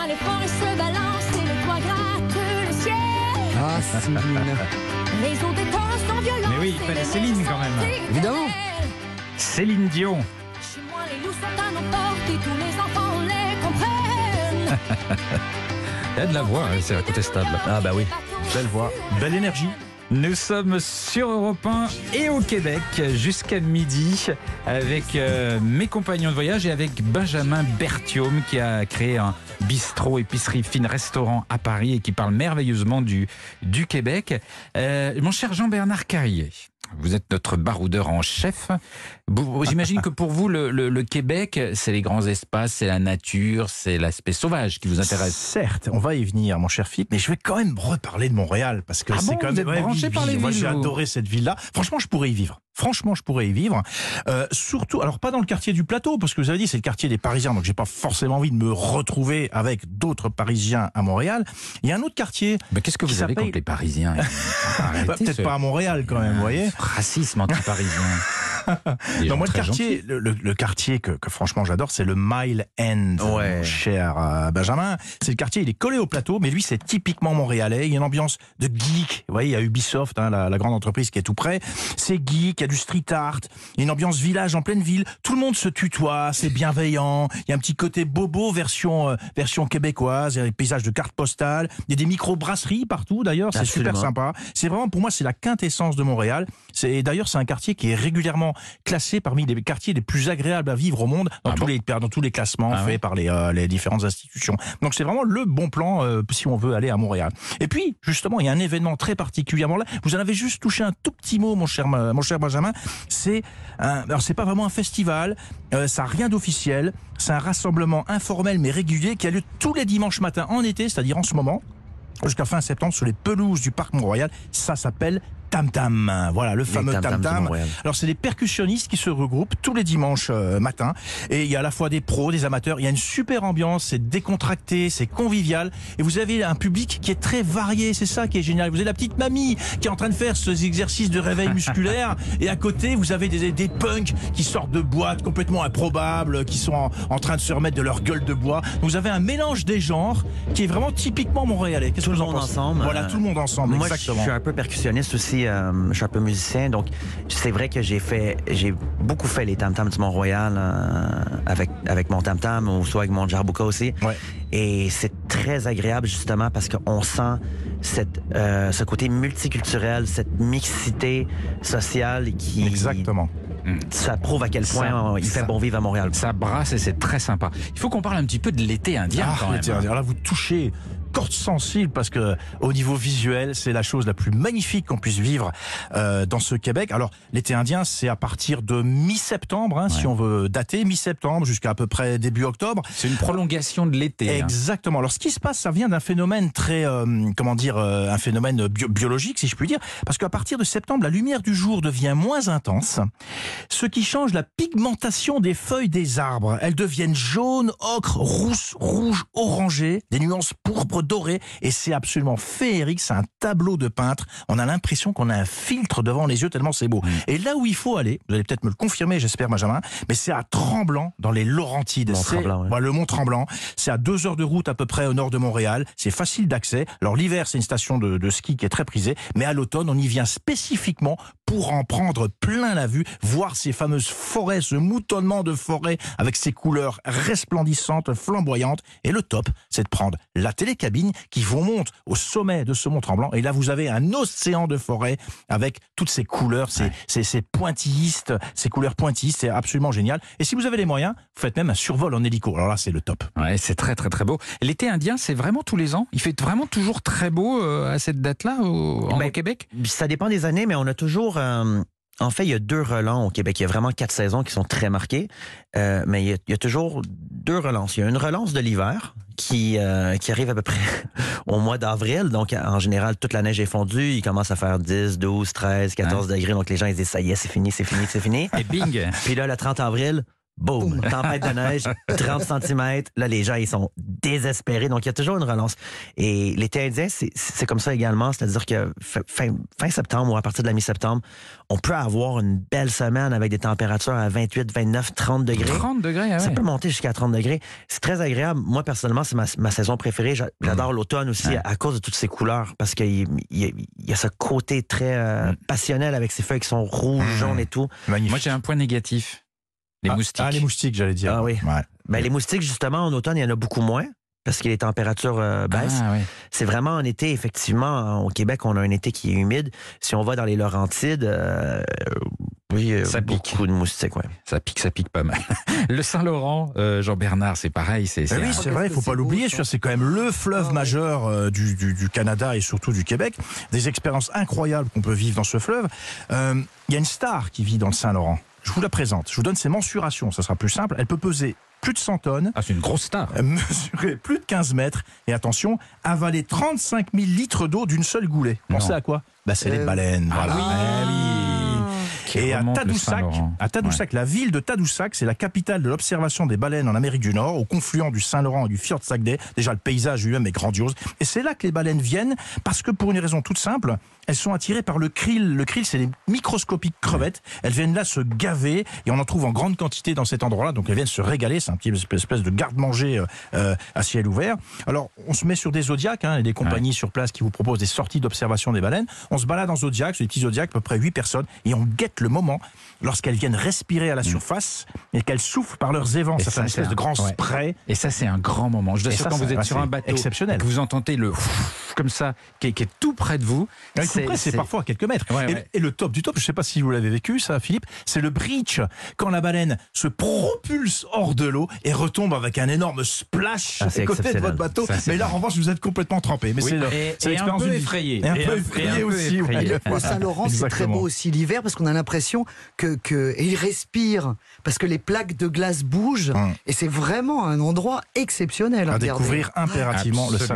moi, les forêts se balancent et le toit gratte le ciel. Ah, Céline. Les eaux des temps sont violentes. Mais oui, il fallait Céline, quand même. Évidemment. Céline Dion. Chez moi, les loups sont à nos portes et tous les enfants les comprennent. Y a de la voix, hein, c'est incontestable. Ah bah oui, belle voix, belle énergie. Nous sommes sur Europe 1 et au Québec jusqu'à midi avec euh, mes compagnons de voyage et avec Benjamin Berthiaume qui a créé un bistrot, épicerie fine, restaurant à Paris et qui parle merveilleusement du, du Québec. Euh, mon cher Jean-Bernard Carrier, vous êtes notre baroudeur en chef. J'imagine que pour vous, le, le- le Québec, c'est les grands espaces, c'est la nature, c'est l'aspect sauvage qui vous intéresse. Certes, on va y venir, mon cher Philippe, mais je vais quand même reparler de Montréal parce que Ah c'est bon, quand même êtes branché par les Moi, villes, j'ai vous adoré cette ville-là. Franchement, je pourrais y vivre. Franchement, je pourrais y vivre. Euh, surtout, alors pas dans le quartier du plateau, parce que vous avez dit c'est le quartier des Parisiens, donc j'ai pas forcément envie de me retrouver avec d'autres Parisiens à Montréal. Il y a un autre quartier, Mais qu'est-ce que vous avez contre les Parisiens? Bah, peut-être ce pas à Montréal quand même, vous voyez. Racisme anti-parisien. Non, moi, le quartier, le, le- le quartier que, que franchement j'adore, c'est le Mile End, Ouais. mon cher euh, Benjamin. C'est le quartier, il est collé au plateau, mais lui, c'est typiquement montréalais. Il y a une ambiance de geek. Vous voyez, il y a Ubisoft, hein, la, la grande entreprise qui est tout près. C'est geek, il y a du street art, il y a une ambiance village en pleine ville. Tout le monde se tutoie, c'est bienveillant. Il y a un petit côté bobo version euh, version québécoise. Il y a des paysages de cartes postales. Il y a des micro-brasseries partout, d'ailleurs. C'est super sympa. C'est vraiment, pour moi, c'est la quintessence de Montréal. C'est d'ailleurs, c'est un quartier qui est régulièrement classé parmi les quartiers les plus agréables à vivre au monde dans Ah tous bon les dans tous les classements Ah faits ouais. par les, euh, les différentes institutions. Donc c'est vraiment le bon plan euh, si on veut aller à Montréal. Et puis justement, il y a un événement très particulièrement là. Vous en avez juste touché un tout petit mot, mon cher mon cher Benjamin. C'est un, alors c'est pas vraiment un festival, euh, ça a rien d'officiel. C'est un rassemblement informel mais régulier qui a lieu tous les dimanches matins en été, c'est-à-dire en ce moment jusqu'à fin septembre sur les pelouses du parc Mont-Royal. Ça s'appelle Tam Tam. Voilà, le fameux Tam Tam. Alors c'est des percussionnistes qui se regroupent tous les dimanches euh, matins et il y a à la fois des pros, des amateurs, il y a une super ambiance, c'est décontracté, c'est convivial et vous avez un public qui est très varié, c'est ça qui est génial. Vous avez la petite mamie qui est en train de faire ces exercices de réveil musculaire et à côté vous avez des, des punks qui sortent de boîtes complètement improbables, qui sont en, en train de se remettre de leur gueule de bois. Vous avez un mélange des genres qui est vraiment typiquement montréalais. Qu'est-ce que vous en monde pensez? ensemble. Voilà, tout le monde ensemble, Moi, je exactement. suis un peu percussionniste aussi. Euh, je suis un peu musicien, donc c'est vrai que j'ai fait, j'ai beaucoup fait les tam tams du Mont-Royal euh, avec avec mon tam tam ou soit avec mon jarbuka aussi. Ouais. Et c'est très agréable justement parce qu'on sent cette euh, ce côté multiculturel, cette mixité sociale qui Exactement. ça prouve à quel point il ça. fait bon vivre à Montréal. Ça brasse et c'est très sympa. Il faut qu'on parle un petit peu de l'été indien Ah, quand même. l'été indien. Là, vous touchez corde sensible parce que au niveau visuel, c'est la chose la plus magnifique qu'on puisse vivre euh, dans ce Québec. Alors, l'été indien, c'est à partir de mi-septembre, hein, si on veut dater, mi-septembre jusqu'à à peu près début octobre. C'est une prolongation de l'été. hein. Exactement. Alors, ce qui se passe, ça vient d'un phénomène très, euh, comment dire, euh, un phénomène bio- biologique, si je puis dire, parce qu'à partir de septembre, la lumière du jour devient moins intense, ce qui change la pigmentation des feuilles des arbres. Elles deviennent jaunes, ocre, rousses, rouges, orangées, des nuances pourpres, dorées, et c'est absolument féerique. C'est un tableau de peintre. On a l'impression qu'on a un filtre devant les yeux tellement c'est beau. Et là où il faut aller, vous allez peut-être me le confirmer, j'espère, Benjamin, mais c'est à Tremblant, dans les Laurentides. Ouais. voilà, le Mont Tremblant. C'est à deux heures de route à peu près au nord de Montréal. C'est facile d'accès. Alors l'hiver, c'est une station de, de ski qui est très prisée, mais à l'automne, on y vient spécifiquement pour en prendre plein la vue, voir ces fameuses forêts, ce moutonnement de forêts avec ses couleurs resplendissantes, flamboyantes. Et le top, c'est de prendre la télécabine qui vous monte au sommet de ce Mont Tremblant. Et là, vous avez un océan de forêts avec toutes ces couleurs, ces, ces, ces pointillistes, ces couleurs pointillistes. C'est absolument génial. Et si vous avez les moyens, vous faites même un survol en hélico. Alors là, c'est le top. Ouais, c'est très très très beau. L'été indien, c'est vraiment tous les ans? Il fait vraiment toujours très beau euh, à cette date-là au, en- Ben, au Québec? Ça dépend des années, mais on a toujours. euh, en fait, il y a deux relents au Québec. Il y a vraiment quatre saisons qui sont très marquées, Euh, mais il y, a, il y a toujours deux relances. Il y a une relance de l'hiver qui euh, qui arrive à peu près au mois d'avril. Donc, en général, toute la neige est fondue. Il commence à faire 10, 12, 13, 14 degrés. Donc, les gens ils disent ça y est, c'est fini, c'est fini, c'est fini. Et bing Puis là, le 30 avril, boum, tempête de neige, 30 cm. Là, les gens, ils sont désespérés. Donc, il y a toujours une relance. Et l'été indien, c'est- comme ça également. C'est-à-dire que fin, septembre ou à partir de la mi-septembre, on peut avoir une belle semaine avec des températures à 28, 29, 30 degrés. 30 degrés, ah Ça ouais. peut monter jusqu'à 30 degrés. C'est très agréable. Moi, personnellement, c'est ma, ma saison préférée. J'a- J'adore l'automne aussi Ouais. à, à cause de toutes ces couleurs parce qu'il y, a- il y a ce côté très euh, Mm. passionnel avec ces feuilles qui sont rouges, Mm. jaunes et tout. Magnifique. Moi, j'ai un point négatif. Les Ah, moustiques. Ah, les moustiques, j'allais dire. Ah oui. Ouais. Ben, les moustiques, justement, en automne, il y en a beaucoup moins parce que les températures euh, baissent. Ah, ouais. C'est vraiment en été, effectivement. Au Québec, on a un été qui est humide. Si on va dans les Laurentides, euh, oui, euh, Ça pique. beaucoup de moustiques, ouais. Ça pique, ça pique pas mal. Le Saint-Laurent, euh, Jean-Bernard, c'est pareil. C'est, c'est oui, un- c'est vrai, il faut pas l'oublier. C'est quand même le fleuve Ah majeur euh, du, du- du Canada et surtout du Québec. Des expériences incroyables qu'on peut vivre dans ce fleuve. Euh, Il y a une star qui vit dans le Saint-Laurent. Je vous la présente. Je vous donne ses mensurations. Ça sera plus simple. Elle peut peser plus de 100 tonnes. Ah, c'est une grosse star. Mesurer plus de 15 mètres et attention, avaler 35 000 litres d'eau d'une seule goulée. Pensez à quoi? Bah, C'est les baleines. Ah voilà. oui. Eh oui. Qui Et à Tadoussac, à Tadoussac, la ville de Tadoussac, c'est la capitale de l'observation des baleines en Amérique du Nord, au confluent du Saint-Laurent et du Fjord Saguenay. Déjà, le paysage lui-même est grandiose. Et c'est là que les baleines viennent, parce que pour une raison toute simple, elles sont attirées par le krill. Le krill, c'est les microscopiques crevettes. Elles viennent là se gaver, et on en trouve en grande quantité dans cet endroit-là. Donc elles viennent se régaler. C'est un petit espèce de garde-manger euh, euh, à ciel ouvert. Alors, on se met sur des zodiacs, hein, et des compagnies sur place qui vous proposent des sorties d'observation des baleines. On se balade en zodiac, c'est des petits zodiacs, à peu près 8 personnes, et on guette le moment lorsqu'elles viennent respirer à la surface et qu'elles soufflent par leurs évents. Ça fait une espèce de grand ouais. spray. Et ça, c'est un grand moment. Je ça, quand vous êtes sur un bateau, exceptionnel. que vous entendez le comme ça, qui est, qui est tout près de vous. Ouais, tout près, c'est parfois à quelques mètres. Ouais, et, ouais. et le top du top, je ne sais pas si vous l'avez vécu, ça, Philippe, c'est le breach. Quand la baleine se propulse hors de l'eau et retombe avec un énorme splash Ah, à côté de votre bateau. Ça, mais là, en revanche, vous êtes complètement trempé. Mais Oui, c'est l'expérience vie. effrayé. Et un Et peu effrayé aussi. Voilà. Saint-Laurent, c'est très beau aussi l'hiver parce qu'on a l'impression que, que et il respire parce que les plaques de glace bougent Hum. et c'est vraiment un endroit exceptionnel. À regardez. découvrir impérativement le Absolument.